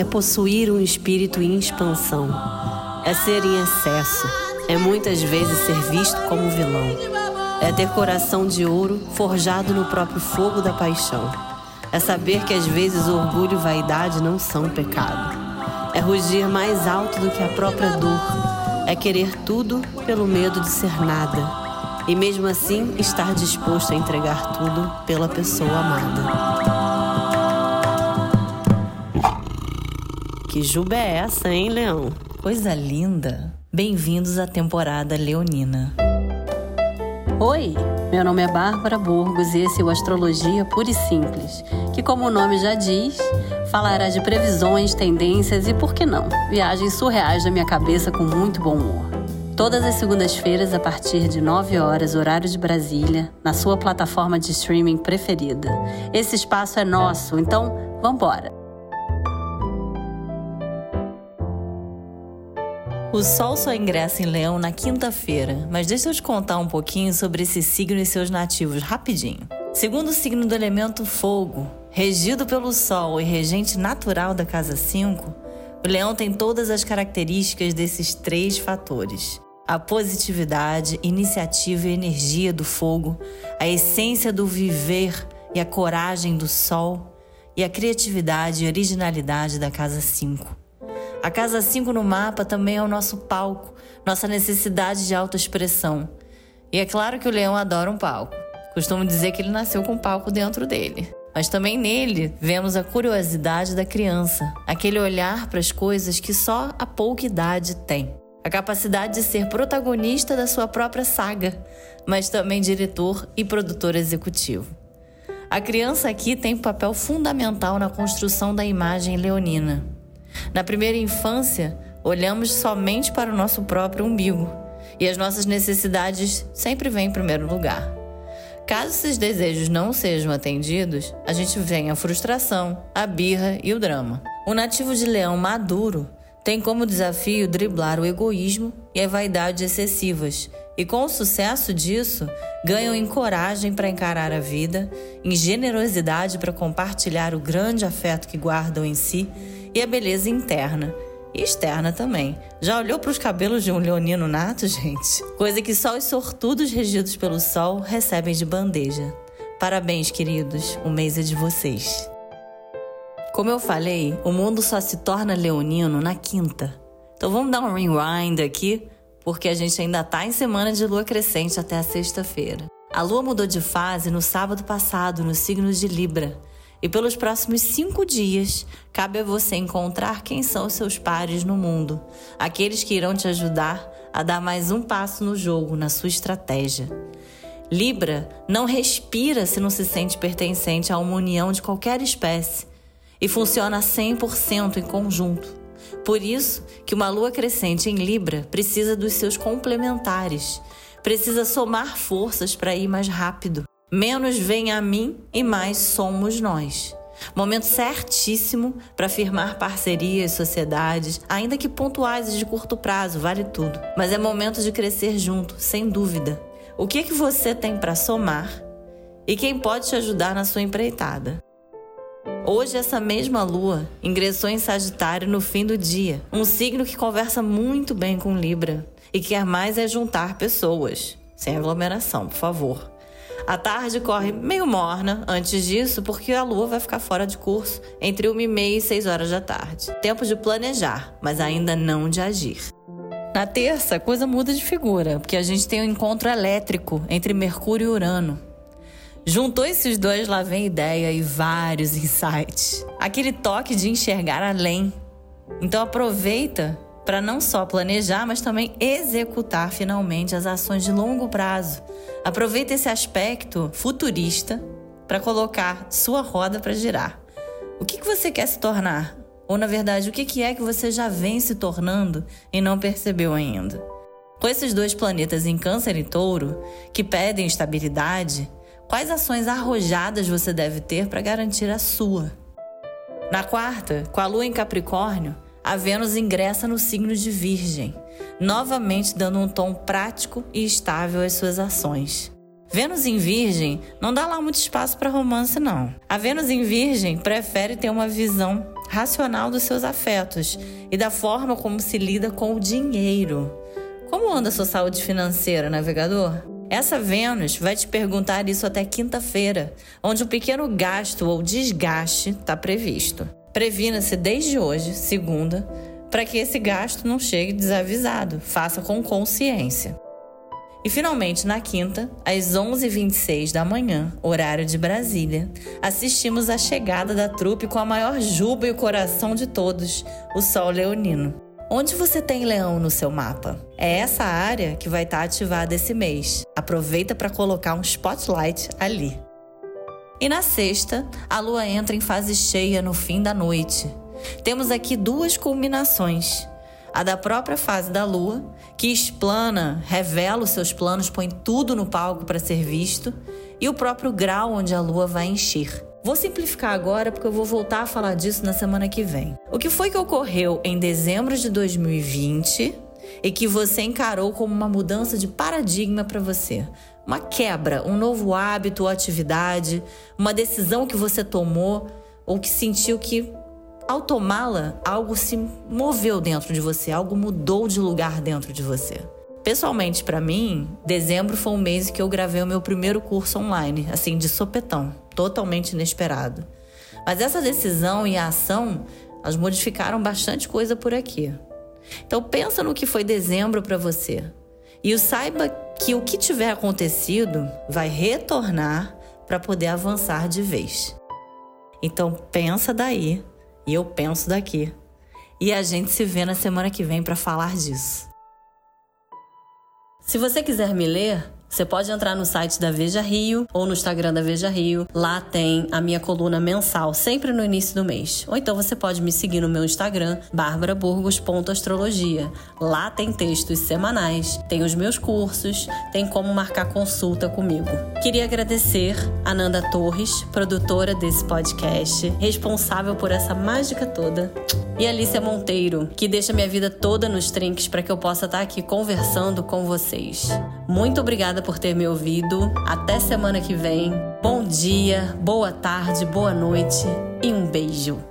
é possuir um espírito em expansão, é ser em excesso, é muitas vezes ser visto como vilão, é ter coração de ouro forjado no próprio fogo da paixão, é saber que às vezes orgulho e vaidade não são pecado, é rugir mais alto do que a própria dor, é querer tudo pelo medo de ser nada. E mesmo assim estar disposto a entregar tudo pela pessoa amada. Que juba é essa, hein, Leão? Coisa linda! Bem-vindos à temporada leonina. Oi, meu nome é Bárbara Burgos e esse é o Astrologia Pura e Simples, que, como o nome já diz, falará de previsões, tendências e, por que não, viagens surreais da minha cabeça com muito bom humor. Todas as segundas-feiras, a partir de 9 horas, horário de Brasília, na sua plataforma de streaming preferida. Esse espaço é nosso, então vambora! O Sol só ingressa em Leão na quinta-feira, mas deixa eu te contar um pouquinho sobre esse signo e seus nativos rapidinho. Segundo o signo do elemento fogo, regido pelo Sol e regente natural da casa 5, o Leão tem todas as características desses três fatores a positividade, iniciativa e energia do fogo, a essência do viver e a coragem do sol, e a criatividade e originalidade da casa 5. A casa 5 no mapa também é o nosso palco, nossa necessidade de autoexpressão. E é claro que o leão adora um palco. Costumo dizer que ele nasceu com um palco dentro dele. Mas também nele vemos a curiosidade da criança, aquele olhar para as coisas que só a pouca idade tem a capacidade de ser protagonista da sua própria saga, mas também diretor e produtor executivo. A criança aqui tem papel fundamental na construção da imagem leonina. Na primeira infância, olhamos somente para o nosso próprio umbigo e as nossas necessidades sempre vêm em primeiro lugar. Caso esses desejos não sejam atendidos, a gente vem a frustração, a birra e o drama. O nativo de leão maduro tem como desafio driblar o egoísmo e a vaidade excessivas, e com o sucesso disso, ganham em coragem para encarar a vida, em generosidade para compartilhar o grande afeto que guardam em si e a beleza interna e externa também. Já olhou para os cabelos de um leonino nato, gente? Coisa que só os sortudos regidos pelo sol recebem de bandeja. Parabéns, queridos, o mês é de vocês. Como eu falei, o mundo só se torna leonino na quinta. Então vamos dar um rewind aqui, porque a gente ainda tá em semana de lua crescente até a sexta-feira. A lua mudou de fase no sábado passado, no signo de Libra. E pelos próximos cinco dias, cabe a você encontrar quem são os seus pares no mundo, aqueles que irão te ajudar a dar mais um passo no jogo, na sua estratégia. Libra não respira se não se sente pertencente a uma união de qualquer espécie e funciona 100% em conjunto. Por isso que uma lua crescente em Libra precisa dos seus complementares, precisa somar forças para ir mais rápido. Menos vem a mim e mais somos nós. Momento certíssimo para firmar parcerias, sociedades, ainda que pontuais e de curto prazo, vale tudo. Mas é momento de crescer junto, sem dúvida. O que, é que você tem para somar e quem pode te ajudar na sua empreitada? Hoje, essa mesma lua ingressou em Sagitário no fim do dia, um signo que conversa muito bem com Libra e quer mais é juntar pessoas, sem aglomeração, por favor. A tarde corre meio morna antes disso, porque a lua vai ficar fora de curso entre 1 e meia e 6 horas da tarde. Tempo de planejar, mas ainda não de agir. Na terça, a coisa muda de figura, porque a gente tem um encontro elétrico entre Mercúrio e Urano. Juntou esses dois, lá vem ideia e vários insights. Aquele toque de enxergar além. Então aproveita para não só planejar, mas também executar finalmente as ações de longo prazo. Aproveita esse aspecto futurista para colocar sua roda para girar. O que, que você quer se tornar? Ou, na verdade, o que, que é que você já vem se tornando e não percebeu ainda? Com esses dois planetas em Câncer e Touro, que pedem estabilidade, Quais ações arrojadas você deve ter para garantir a sua? Na quarta, com a lua em Capricórnio, a Vênus ingressa no signo de Virgem, novamente dando um tom prático e estável às suas ações. Vênus em Virgem não dá lá muito espaço para romance, não. A Vênus em Virgem prefere ter uma visão racional dos seus afetos e da forma como se lida com o dinheiro. Como anda a sua saúde financeira, navegador? Essa Vênus vai te perguntar isso até quinta-feira, onde um pequeno gasto ou desgaste está previsto. Previna-se desde hoje, segunda, para que esse gasto não chegue desavisado. Faça com consciência. E finalmente, na quinta, às 11h26 da manhã, horário de Brasília, assistimos à chegada da trupe com a maior juba e o coração de todos, o Sol Leonino. Onde você tem leão no seu mapa? É essa área que vai estar ativada esse mês. Aproveita para colocar um spotlight ali. E na sexta, a lua entra em fase cheia no fim da noite. Temos aqui duas culminações a da própria fase da lua, que explana, revela os seus planos, põe tudo no palco para ser visto, e o próprio grau onde a lua vai encher. Vou simplificar agora porque eu vou voltar a falar disso na semana que vem. O que foi que ocorreu em dezembro de 2020 e que você encarou como uma mudança de paradigma para você? Uma quebra, um novo hábito ou atividade, uma decisão que você tomou ou que sentiu que ao tomá-la, algo se moveu dentro de você, algo mudou de lugar dentro de você. Pessoalmente, para mim, dezembro foi um mês que eu gravei o meu primeiro curso online, assim, de sopetão, totalmente inesperado. Mas essa decisão e a ação, elas modificaram bastante coisa por aqui. Então pensa no que foi dezembro para você. E saiba que o que tiver acontecido vai retornar para poder avançar de vez. Então pensa daí e eu penso daqui. E a gente se vê na semana que vem para falar disso. Se você quiser me ler, você pode entrar no site da Veja Rio ou no Instagram da Veja Rio. Lá tem a minha coluna mensal, sempre no início do mês. Ou então você pode me seguir no meu Instagram, barbaraburgos.astrologia. Lá tem textos semanais, tem os meus cursos, tem como marcar consulta comigo. Queria agradecer a Nanda Torres, produtora desse podcast, responsável por essa mágica toda e Alicia Monteiro, que deixa minha vida toda nos trinques para que eu possa estar aqui conversando com vocês. Muito obrigada por ter me ouvido. Até semana que vem. Bom dia, boa tarde, boa noite e um beijo.